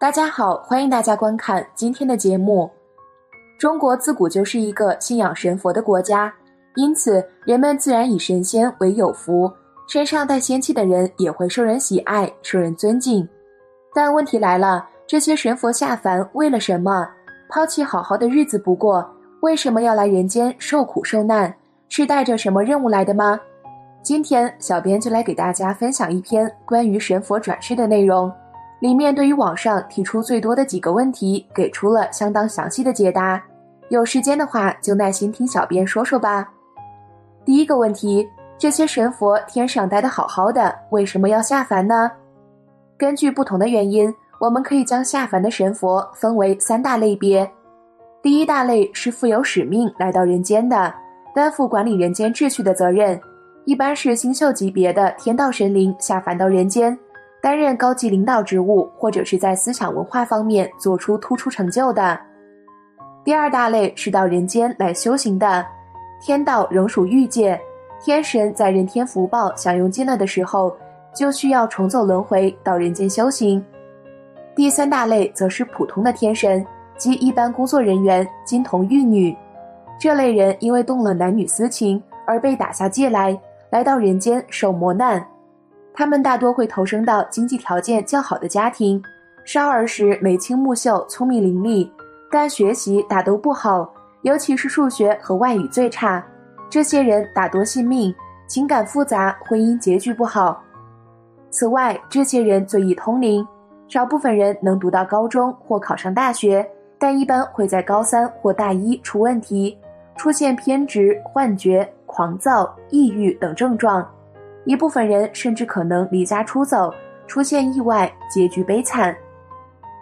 大家好，欢迎大家观看今天的节目。中国自古就是一个信仰神佛的国家，因此人们自然以神仙为有福，身上带仙气的人也会受人喜爱、受人尊敬。但问题来了，这些神佛下凡为了什么？抛弃好好的日子不过，为什么要来人间受苦受难？是带着什么任务来的吗？今天小编就来给大家分享一篇关于神佛转世的内容。里面对于网上提出最多的几个问题，给出了相当详细的解答。有时间的话，就耐心听小编说说吧。第一个问题：这些神佛天上待的好好的，为什么要下凡呢？根据不同的原因，我们可以将下凡的神佛分为三大类别。第一大类是负有使命来到人间的，担负管理人间秩序的责任，一般是星宿级别的天道神灵下凡到人间。担任高级领导职务，或者是在思想文化方面做出突出成就的。第二大类是到人间来修行的，天道仍属欲界，天神在人天福报享用尽了的时候，就需要重走轮回到人间修行。第三大类则是普通的天神及一般工作人员，金童玉女，这类人因为动了男女私情而被打下界来，来到人间受磨难。他们大多会投生到经济条件较好的家庭，少儿时眉清目秀、聪明伶俐，但学习大都不好，尤其是数学和外语最差。这些人大多信命，情感复杂，婚姻结局不好。此外，这些人最易通灵，少部分人能读到高中或考上大学，但一般会在高三或大一出问题，出现偏执、幻觉、狂躁、抑郁等症状。一部分人甚至可能离家出走，出现意外，结局悲惨；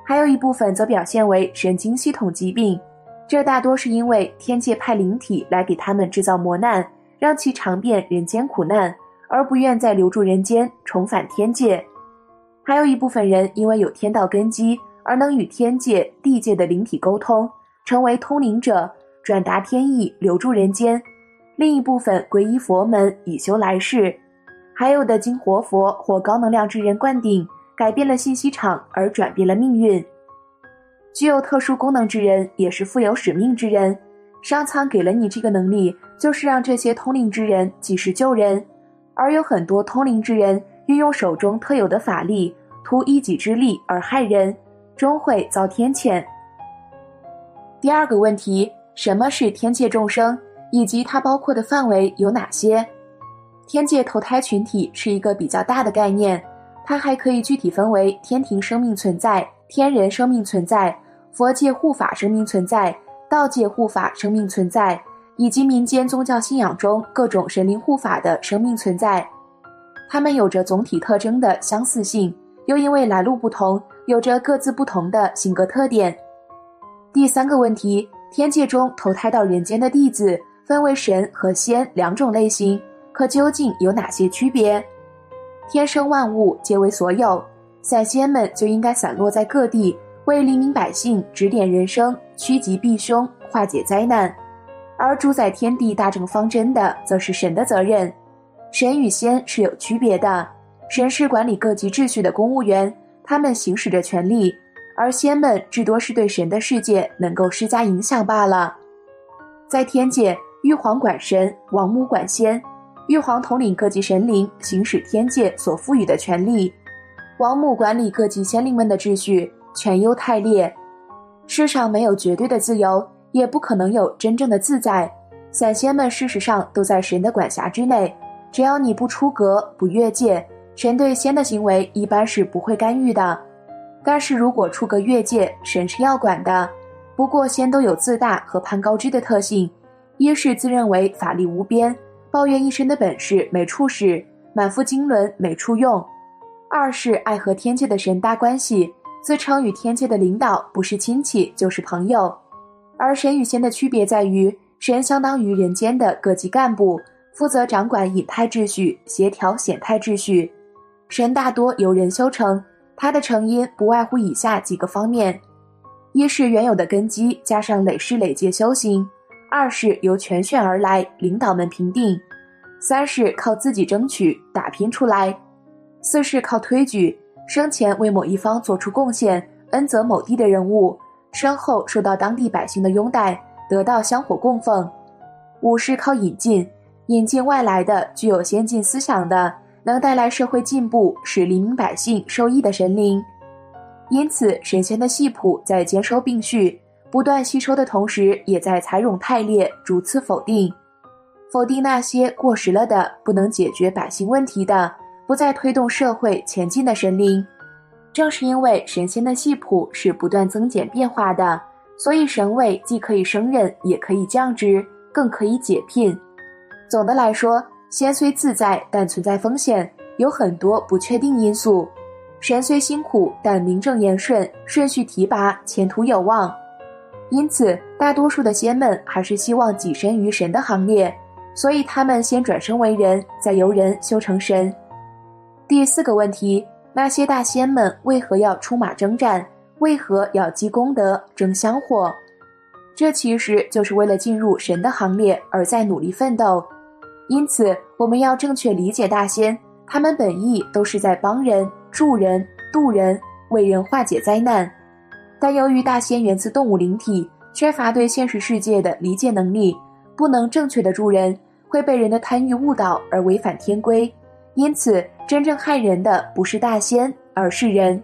还有一部分则表现为神经系统疾病，这大多是因为天界派灵体来给他们制造磨难，让其尝遍人间苦难，而不愿再留住人间，重返天界。还有一部分人因为有天道根基，而能与天界、地界的灵体沟通，成为通灵者，转达天意，留住人间；另一部分皈依佛门，以修来世。还有的经活佛或高能量之人灌顶，改变了信息场而转变了命运。具有特殊功能之人也是富有使命之人。上苍给了你这个能力，就是让这些通灵之人及时救人。而有很多通灵之人运用手中特有的法力，图一己之力而害人，终会遭天谴。第二个问题：什么是天界众生，以及它包括的范围有哪些？天界投胎群体是一个比较大的概念，它还可以具体分为天庭生命存在、天人生命存在、佛界护法生命存在、道界护法生命存在，以及民间宗教信仰中各种神灵护法的生命存在。它们有着总体特征的相似性，又因为来路不同，有着各自不同的性格特点。第三个问题：天界中投胎到人间的弟子分为神和仙两种类型。可究竟有哪些区别？天生万物皆为所有，散仙们就应该散落在各地，为黎民百姓指点人生、趋吉避凶、化解灾难；而主宰天地大政方针的，则是神的责任。神与仙是有区别的，神是管理各级秩序的公务员，他们行使着权力；而仙们至多是对神的世界能够施加影响罢了。在天界，玉皇管神，王母管仙。玉皇统领各级神灵，行使天界所赋予的权利；王母管理各级仙灵们的秩序，权优太劣。世上没有绝对的自由，也不可能有真正的自在。散仙们事实上都在神的管辖之内，只要你不出格、不越界，神对仙的行为一般是不会干预的。但是如果出格越界，神是要管的。不过仙都有自大和攀高枝的特性，一是自认为法力无边。抱怨一身的本事没处使，满腹经纶没处用；二是爱和天界的神搭关系，自称与天界的领导不是亲戚就是朋友。而神与仙的区别在于，神相当于人间的各级干部，负责掌管隐态秩序，协调显态秩序。神大多由人修成，它的成因不外乎以下几个方面：一是原有的根基，加上累世累劫修行。二是由全选而来，领导们评定；三是靠自己争取打拼出来；四是靠推举，生前为某一方做出贡献，恩泽某地的人物，身后受到当地百姓的拥戴，得到香火供奉。五是靠引进，引进外来的具有先进思想的，能带来社会进步，使黎民百姓受益的神灵。因此，神仙的系谱在兼收并蓄、不断吸收的同时，也在采冗汰劣，逐次否定，否定那些过时了的、不能解决百姓问题的、不再推动社会前进的神灵。正是因为神仙的系谱是不断增减变化的，所以神位既可以升任，也可以降职，更可以解聘。总的来说，仙虽自在，但存在风险，有很多不确定因素。神虽辛苦，但名正言顺，顺序提拔，前途有望。因此，大多数的仙们还是希望跻身于神的行列，所以他们先转生为人，再由人修成神。第四个问题：那些大仙们为何要出马征战？为何要积功德、争香火？这其实就是为了进入神的行列而在努力奋斗。因此，我们要正确理解大仙，他们本意都是在帮人。助人、渡人、为人化解灾难，但由于大仙源自动物灵体，缺乏对现实世界的理解能力，不能正确的助人，会被人的贪欲误导而违反天规。因此，真正害人的不是大仙，而是人。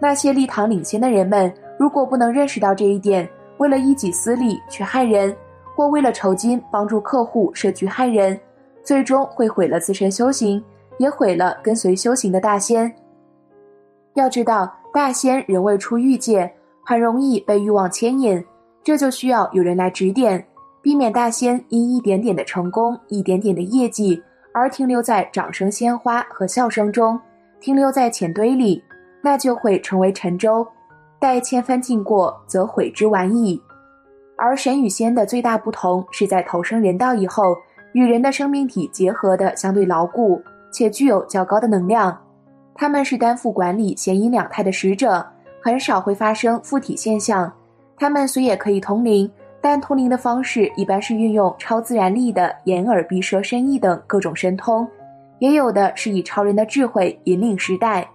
那些立堂领先的人们，如果不能认识到这一点，为了一己私利去害人，或为了酬金帮助客户设局害人，最终会毁了自身修行。也毁了跟随修行的大仙。要知道，大仙仍未出欲界，很容易被欲望牵引，这就需要有人来指点，避免大仙因一点点的成功、一点点的业绩而停留在掌声、鲜花和笑声中，停留在钱堆里，那就会成为沉舟，待千帆尽过，则悔之晚矣。而神与仙的最大不同是在投生人道以后，与人的生命体结合的相对牢固。且具有较高的能量，他们是担负管理显阴两态的使者，很少会发生附体现象。他们虽也可以通灵，但通灵的方式一般是运用超自然力的眼耳鼻舌身意等各种神通，也有的是以超人的智慧引领时代。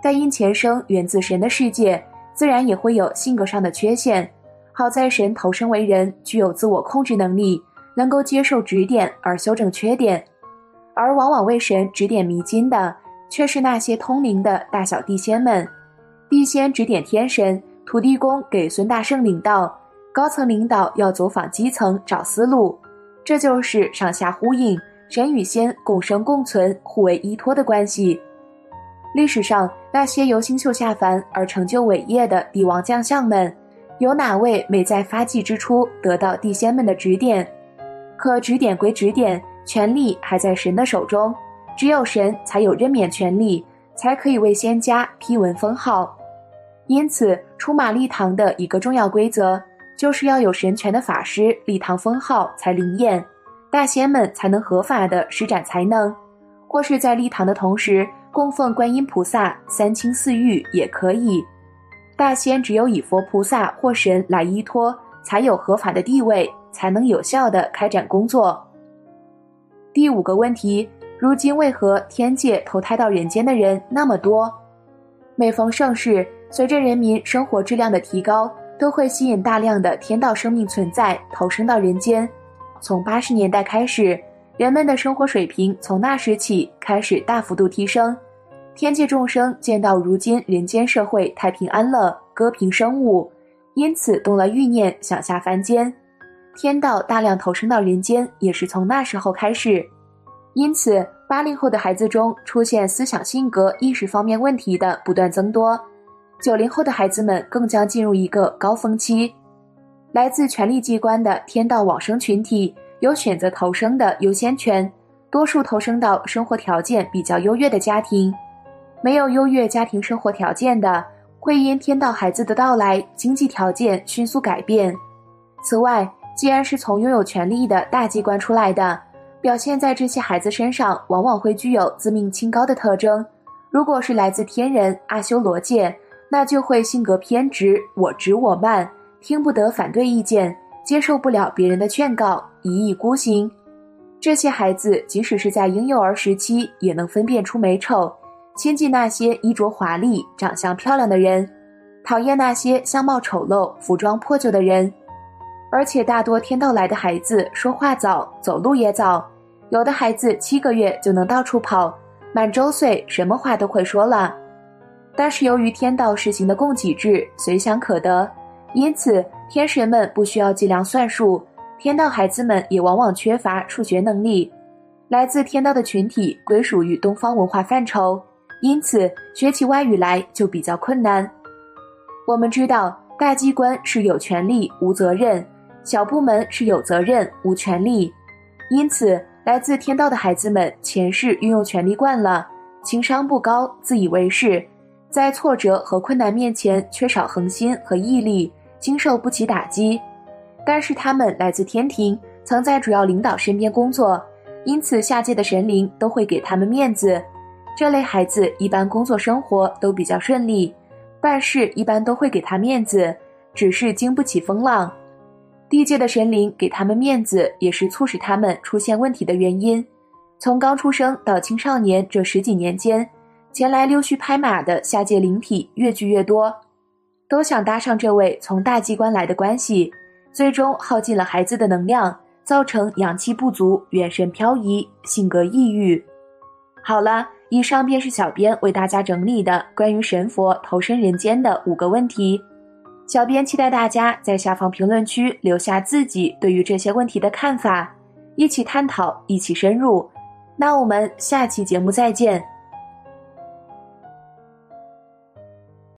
但因前生源自神的世界，自然也会有性格上的缺陷。好在神投身为人，具有自我控制能力，能够接受指点而修正缺点。而往往为神指点迷津的，却是那些通灵的大小地仙们。地仙指点天神，土地公给孙大圣领导，高层领导要走访基层找思路。这就是上下呼应，神与仙共生共存、互为依托的关系。历史上那些由星宿下凡而成就伟业的帝王将相们，有哪位没在发迹之初得到地仙们的指点？可指点归指点。权力还在神的手中，只有神才有任免权力，才可以为仙家批文封号。因此，出马立堂的一个重要规则，就是要有神权的法师立堂封号才灵验，大仙们才能合法的施展才能，或是在立堂的同时供奉观音菩萨、三清四御也可以。大仙只有以佛菩萨或神来依托，才有合法的地位，才能有效的开展工作。第五个问题：如今为何天界投胎到人间的人那么多？每逢盛世，随着人民生活质量的提高，都会吸引大量的天道生命存在投生到人间。从八十年代开始，人们的生活水平从那时起开始大幅度提升。天界众生见到如今人间社会太平安乐，歌平生物，因此动了欲念，想下凡间。天道大量投生到人间，也是从那时候开始。因此，八零后的孩子中出现思想、性格、意识方面问题的不断增多。九零后的孩子们更将进入一个高峰期。来自权力机关的天道往生群体有选择投生的优先权，多数投生到生活条件比较优越的家庭。没有优越家庭生活条件的，会因天道孩子的到来，经济条件迅速改变。此外，既然是从拥有权力的大机关出来的，表现在这些孩子身上，往往会具有自命清高的特征。如果是来自天人阿修罗界，那就会性格偏执，我执我慢，听不得反对意见，接受不了别人的劝告，一意孤行。这些孩子即使是在婴幼儿时期，也能分辨出美丑，亲近那些衣着华丽、长相漂亮的人，讨厌那些相貌丑陋、服装破旧的人。而且大多天道来的孩子说话早，走路也早，有的孩子七个月就能到处跑，满周岁什么话都会说了。但是由于天道实行的供给制，随想可得，因此天神们不需要计量算术，天道孩子们也往往缺乏数学能力。来自天道的群体归属于东方文化范畴，因此学起外语来就比较困难。我们知道，大机关是有权利无责任。小部门是有责任无权利，因此来自天道的孩子们前世运用权力惯了，情商不高，自以为是，在挫折和困难面前缺少恒心和毅力，经受不起打击。但是他们来自天庭，曾在主要领导身边工作，因此下界的神灵都会给他们面子。这类孩子一般工作生活都比较顺利，办事一般都会给他面子，只是经不起风浪。地界的神灵给他们面子，也是促使他们出现问题的原因。从刚出生到青少年这十几年间，前来溜须拍马的下界灵体越聚越多，都想搭上这位从大机关来的关系，最终耗尽了孩子的能量，造成阳气不足、元神漂移、性格抑郁。好了，以上便是小编为大家整理的关于神佛投身人间的五个问题。小编期待大家在下方评论区留下自己对于这些问题的看法，一起探讨，一起深入。那我们下期节目再见。